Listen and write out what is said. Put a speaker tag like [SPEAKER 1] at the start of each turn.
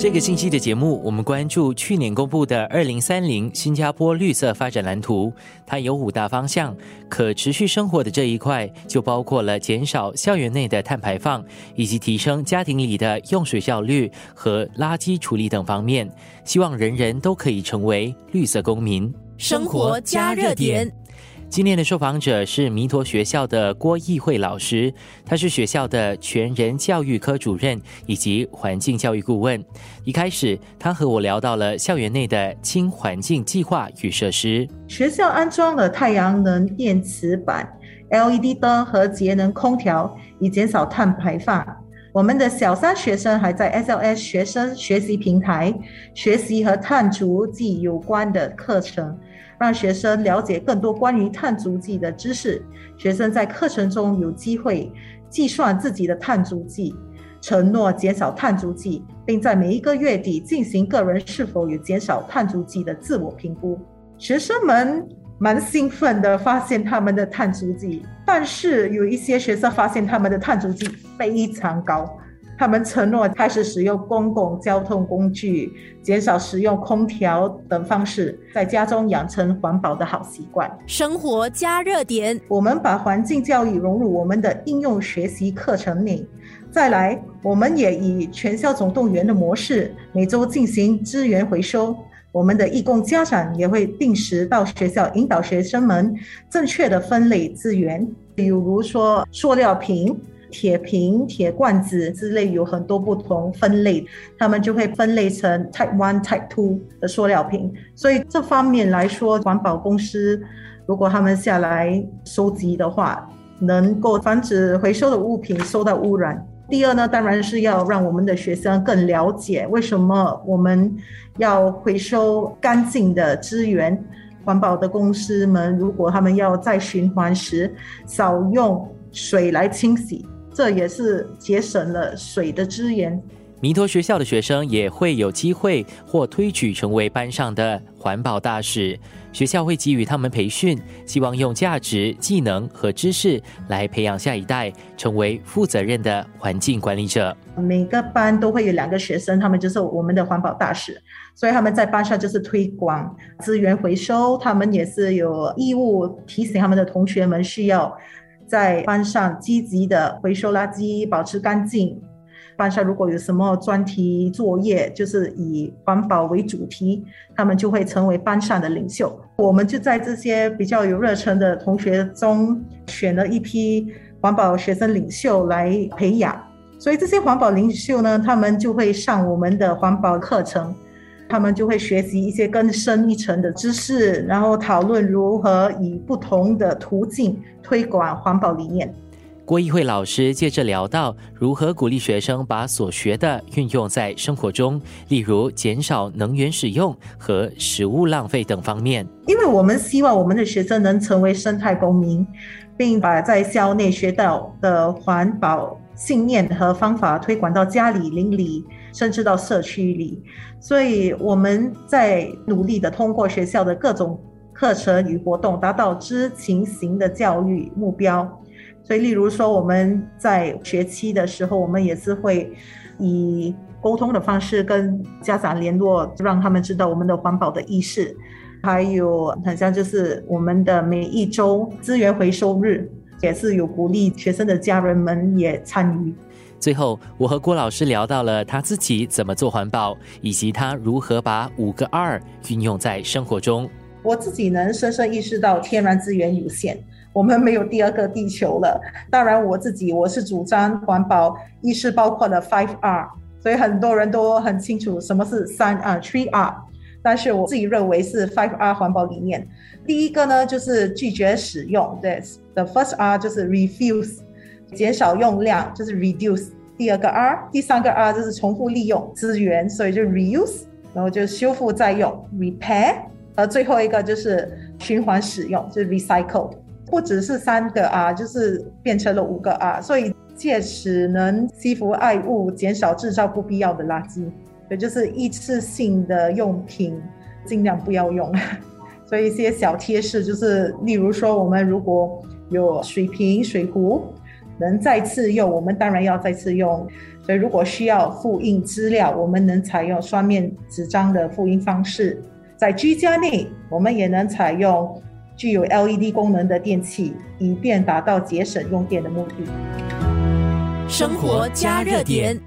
[SPEAKER 1] 这个星期的节目，我们关注去年公布的二零三零新加坡绿色发展蓝图。它有五大方向，可持续生活的这一块就包括了减少校园内的碳排放，以及提升家庭里的用水效率和垃圾处理等方面。希望人人都可以成为绿色公民，
[SPEAKER 2] 生活加热点。
[SPEAKER 1] 今天的受访者是弥陀学校的郭义慧老师，他是学校的全人教育科主任以及环境教育顾问。一开始，他和我聊到了校园内的轻环境计划与设施。
[SPEAKER 3] 学校安装了太阳能电池板、LED 灯和节能空调，以减少碳排放。我们的小三学生还在 SLS 学生学习平台学习和碳足迹有关的课程。让学生了解更多关于碳足迹的知识。学生在课程中有机会计算自己的碳足迹，承诺减少碳足迹，并在每一个月底进行个人是否有减少碳足迹的自我评估。学生们蛮兴奋的，发现他们的碳足迹，但是有一些学生发现他们的碳足迹非常高。他们承诺开始使用公共交通工具，减少使用空调等方式，在家中养成环保的好习惯。
[SPEAKER 2] 生活加热点，
[SPEAKER 3] 我们把环境教育融入我们的应用学习课程里。再来，我们也以全校总动员的模式，每周进行资源回收。我们的义工家长也会定时到学校引导学生们正确的分类资源，比如说塑料瓶。铁瓶、铁罐子之类有很多不同分类，他们就会分类成 Type One、Type Two 的塑料瓶。所以这方面来说，环保公司如果他们下来收集的话，能够防止回收的物品受到污染。第二呢，当然是要让我们的学生更了解为什么我们要回收干净的资源。环保的公司们如果他们要再循环时，少用水来清洗。这也是节省了水的资源。
[SPEAKER 1] 弥陀学校的学生也会有机会或推举成为班上的环保大使，学校会给予他们培训，希望用价值、技能和知识来培养下一代，成为负责任的环境管理者。
[SPEAKER 3] 每个班都会有两个学生，他们就是我们的环保大使，所以他们在班上就是推广资源回收，他们也是有义务提醒他们的同学们需要。在班上积极的回收垃圾，保持干净。班上如果有什么专题作业，就是以环保为主题，他们就会成为班上的领袖。我们就在这些比较有热忱的同学中，选了一批环保学生领袖来培养。所以这些环保领袖呢，他们就会上我们的环保课程。他们就会学习一些更深一层的知识，然后讨论如何以不同的途径推广环保理念。
[SPEAKER 1] 郭议会老师接着聊到如何鼓励学生把所学的运用在生活中，例如减少能源使用和食物浪费等方面。
[SPEAKER 3] 因为我们希望我们的学生能成为生态公民，并把在校内学到的环保信念和方法推广到家里、邻里。甚至到社区里，所以我们在努力的通过学校的各种课程与活动，达到知情型的教育目标。所以，例如说我们在学期的时候，我们也是会以沟通的方式跟家长联络，让他们知道我们的环保的意识。还有，很像就是我们的每一周资源回收日，也是有鼓励学生的家人们也参与。
[SPEAKER 1] 最后，我和郭老师聊到了他自己怎么做环保，以及他如何把五个二运用在生活中。
[SPEAKER 3] 我自己能深深意识到天然资源有限，我们没有第二个地球了。当然，我自己我是主张环保意识包括了 Five R，所以很多人都很清楚什么是三啊 Three R，但是我自己认为是 Five R 环保理念。第一个呢就是拒绝使用，This，the first R 就是 Refuse。减少用量就是 reduce，第二个 R，第三个 R 就是重复利用资源，所以就 reuse，然后就修复再用 repair，而最后一个就是循环使用，就是 recycle。不只是三个啊就是变成了五个啊所以借此能惜福爱物，减少制造不必要的垃圾。也就是一次性的用品尽量不要用。所以一些小贴士就是，例如说我们如果有水瓶、水壶。能再次用，我们当然要再次用。所以如果需要复印资料，我们能采用双面纸张的复印方式。在居家内，我们也能采用具有 LED 功能的电器，以便达到节省用电的目的。
[SPEAKER 2] 生活加热点。